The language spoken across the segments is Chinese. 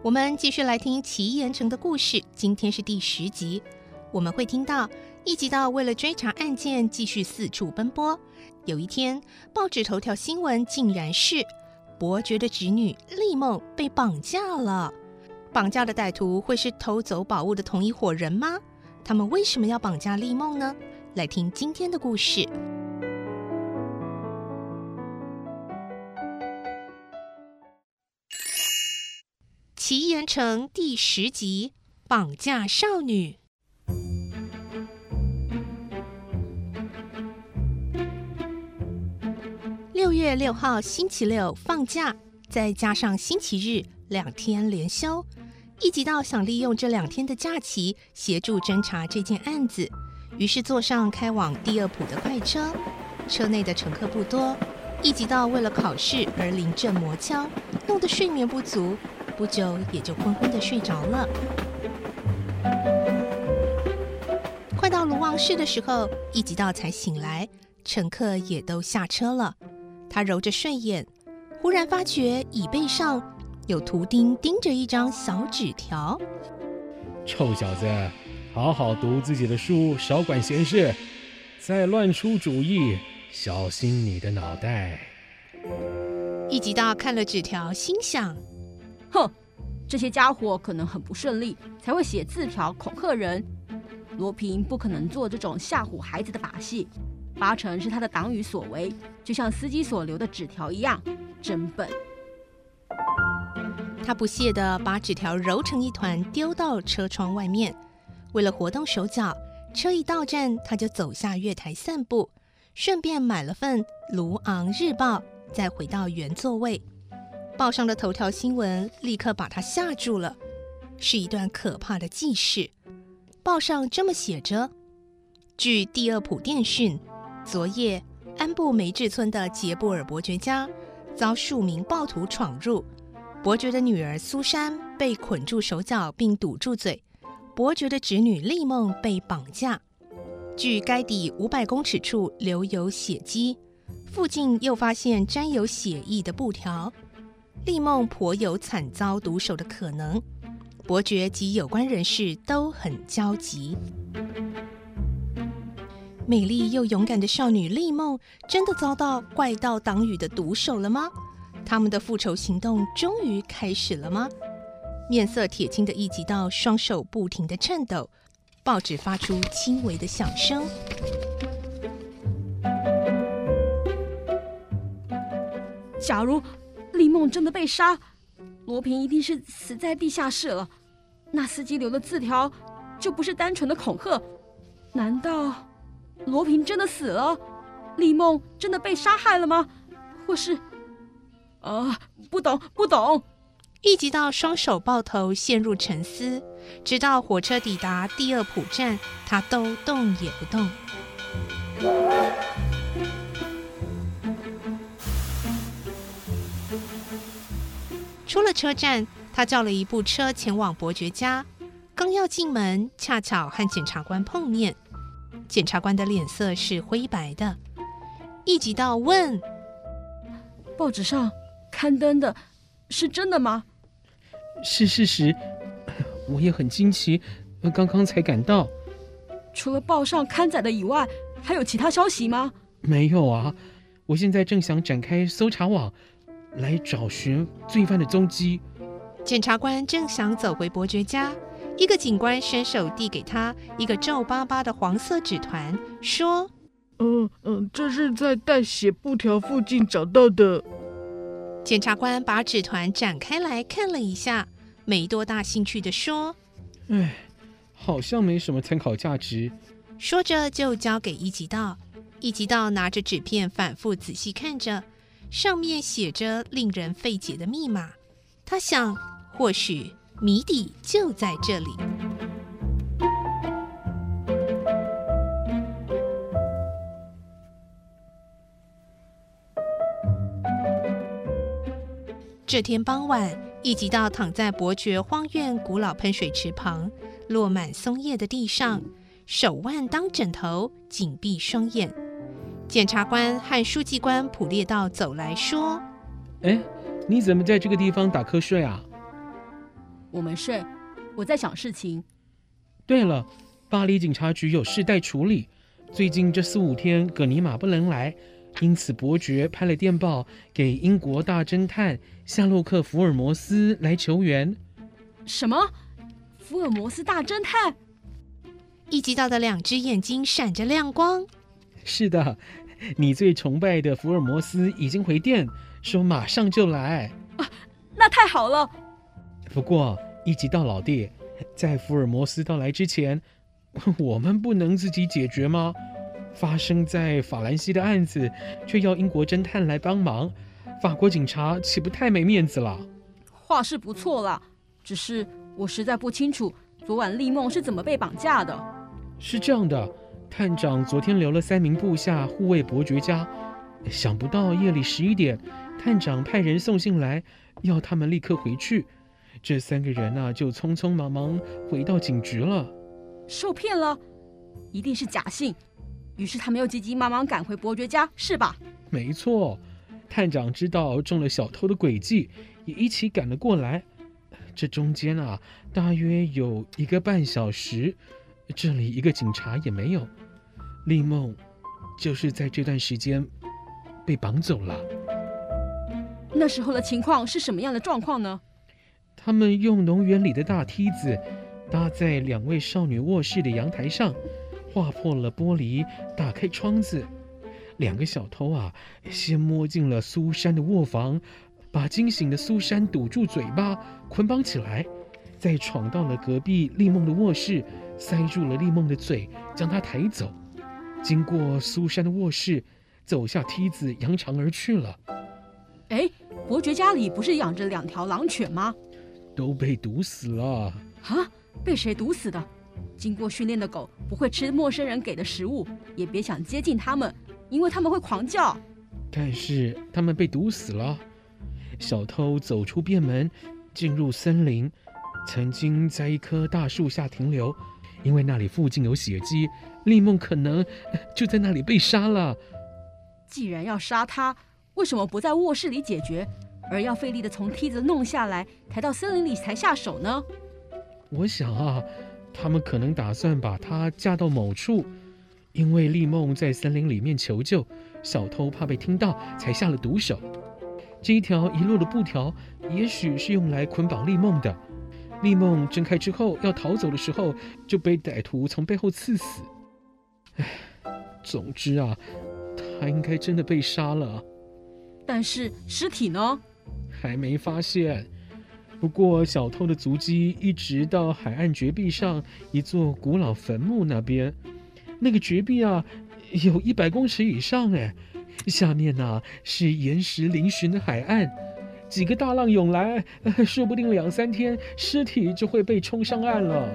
我们继续来听奇岩城的故事。今天是第十集，我们会听到一集到为了追查案件，继续四处奔波。有一天，报纸头条新闻竟然是伯爵的侄女丽梦被绑架了。绑架的歹徒会是偷走宝物的同一伙人吗？他们为什么要绑架丽梦呢？来听今天的故事。奇岩城第十集：绑架少女。六月六号星期六放假，再加上星期日，两天连休。一集到想利用这两天的假期协助侦查这件案子，于是坐上开往第二埔的快车。车内的乘客不多，一集到为了考试而临阵磨枪，弄得睡眠不足。不久也就昏昏的睡着了。快到卢旺市的时候，一直到才醒来，乘客也都下车了。他揉着睡眼，忽然发觉椅背上有图钉钉着一张小纸条：“臭小子，好好读自己的书，少管闲事，再乱出主意，小心你的脑袋。”一吉道看了纸条，心想。哼，这些家伙可能很不顺利，才会写字条恐吓人。罗平不可能做这种吓唬孩子的把戏，八成是他的党羽所为，就像司机所留的纸条一样，真笨。他不屑地把纸条揉成一团，丢到车窗外面。为了活动手脚，车一到站，他就走下月台散步，顺便买了份《卢昂日报》，再回到原座位。报上的头条新闻立刻把他吓住了，是一段可怕的记事。报上这么写着：据第二普电讯，昨夜安布梅治村的杰布尔伯爵家遭数名暴徒闯入，伯爵的女儿苏珊被捆住手脚并堵住嘴，伯爵的侄女丽梦被绑架。据该地五百公尺处留有血迹，附近又发现沾有血迹的布条。丽梦颇有惨遭毒手的可能，伯爵及有关人士都很焦急。美丽又勇敢的少女丽梦，真的遭到怪盗党羽的毒手了吗？他们的复仇行动终于开始了吗？面色铁青的一集到，双手不停的颤抖，报纸发出轻微的响声。假如。丽梦真的被杀，罗平一定是死在地下室了。那司机留的字条就不是单纯的恐吓，难道罗平真的死了？丽梦真的被杀害了吗？或是……啊、不懂，不懂。一直到双手抱头，陷入沉思，直到火车抵达第二普站，他都动也不动。出了车站，他叫了一部车前往伯爵家。刚要进门，恰巧和检察官碰面。检察官的脸色是灰白的。一集到问：“报纸上刊登的是真的吗？”“是事实。我也很惊奇，刚刚才赶到。”“除了报上刊载的以外，还有其他消息吗？”“没有啊，我现在正想展开搜查网。”来找寻罪犯的踪迹。检察官正想走回伯爵家，一个警官伸手递给他一个皱巴巴的黄色纸团，说：“嗯嗯，这是在带血布条附近找到的。”检察官把纸团展开来看了一下，没多大兴趣的说：“哎，好像没什么参考价值。”说着就交给一级道。一级道拿着纸片反复仔细看着，上面写着令人费解的密码。他想，或许谜底就在这里。这天傍晚，一级道躺在伯爵荒院古老喷水池旁，落满松叶的地上，手腕当枕头，紧闭双眼。检察官和书记官普列道走来说：“哎，你怎么在这个地方打瞌睡啊？”我没睡，我在想事情。对了，巴黎警察局有事待处理，最近这四五天葛尼玛不能来，因此伯爵拍了电报给英国大侦探夏洛克·福尔摩斯来求援。什么？福尔摩斯大侦探？一级道的两只眼睛闪着亮光。是的，你最崇拜的福尔摩斯已经回电说马上就来。啊，那太好了。不过，一级道老弟，在福尔摩斯到来之前，我们不能自己解决吗？发生在法兰西的案子，却要英国侦探来帮忙，法国警察岂不太没面子了？话是不错啦，只是我实在不清楚昨晚丽梦是怎么被绑架的。是这样的，探长昨天留了三名部下护卫伯爵家，想不到夜里十一点，探长派人送信来，要他们立刻回去。这三个人啊，就匆匆忙忙回到警局了。受骗了，一定是假信。于是他们又急急忙忙赶回伯爵家，是吧？没错，探长知道中了小偷的诡计，也一起赶了过来。这中间啊，大约有一个半小时，这里一个警察也没有。丽梦就是在这段时间被绑走了。那时候的情况是什么样的状况呢？他们用农园里的大梯子搭在两位少女卧室的阳台上，划破了玻璃，打开窗子。两个小偷啊，先摸进了苏珊的卧房，把惊醒的苏珊堵住嘴巴，捆绑起来，再闯到了隔壁丽梦的卧室，塞住了丽梦的嘴，将她抬走。经过苏珊的卧室，走下梯子，扬长而去了。哎，伯爵家里不是养着两条狼犬吗？都被毒死了啊！被谁毒死的？经过训练的狗不会吃陌生人给的食物，也别想接近它们，因为它们会狂叫。但是它们被毒死了。小偷走出便门，进入森林，曾经在一棵大树下停留，因为那里附近有血迹，丽梦可能就在那里被杀了。既然要杀他，为什么不在卧室里解决？而要费力的从梯子弄下来，抬到森林里才下手呢？我想啊，他们可能打算把她架到某处，因为丽梦在森林里面求救，小偷怕被听到，才下了毒手。这一条遗落的布条，也许是用来捆绑丽梦的。丽梦睁开之后要逃走的时候，就被歹徒从背后刺死。唉，总之啊，他应该真的被杀了。但是尸体呢？还没发现，不过小偷的足迹一直到海岸绝壁上一座古老坟墓那边，那个绝壁啊，有一百公尺以上哎，下面呢、啊、是岩石嶙峋的海岸，几个大浪涌来，说不定两三天尸体就会被冲上岸了。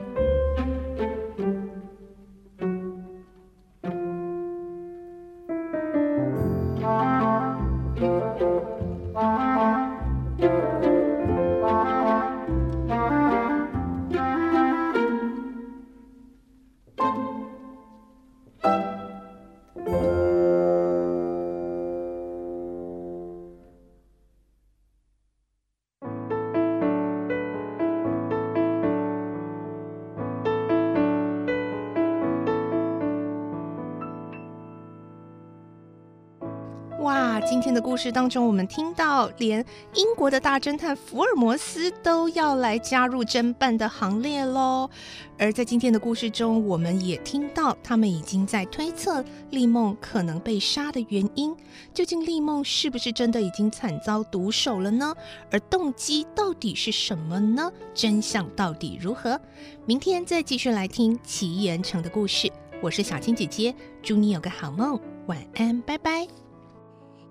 哇今天的故事当中，我们听到连英国的大侦探福尔摩斯都要来加入侦办的行列喽。而在今天的故事中，我们也听到他们已经在推测丽梦可能被杀的原因。究竟丽梦是不是真的已经惨遭毒手了呢？而动机到底是什么呢？真相到底如何？明天再继续来听奇岩城的故事。我是小青姐姐，祝你有个好梦，晚安，拜拜。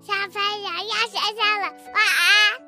小朋友要睡觉了，晚安。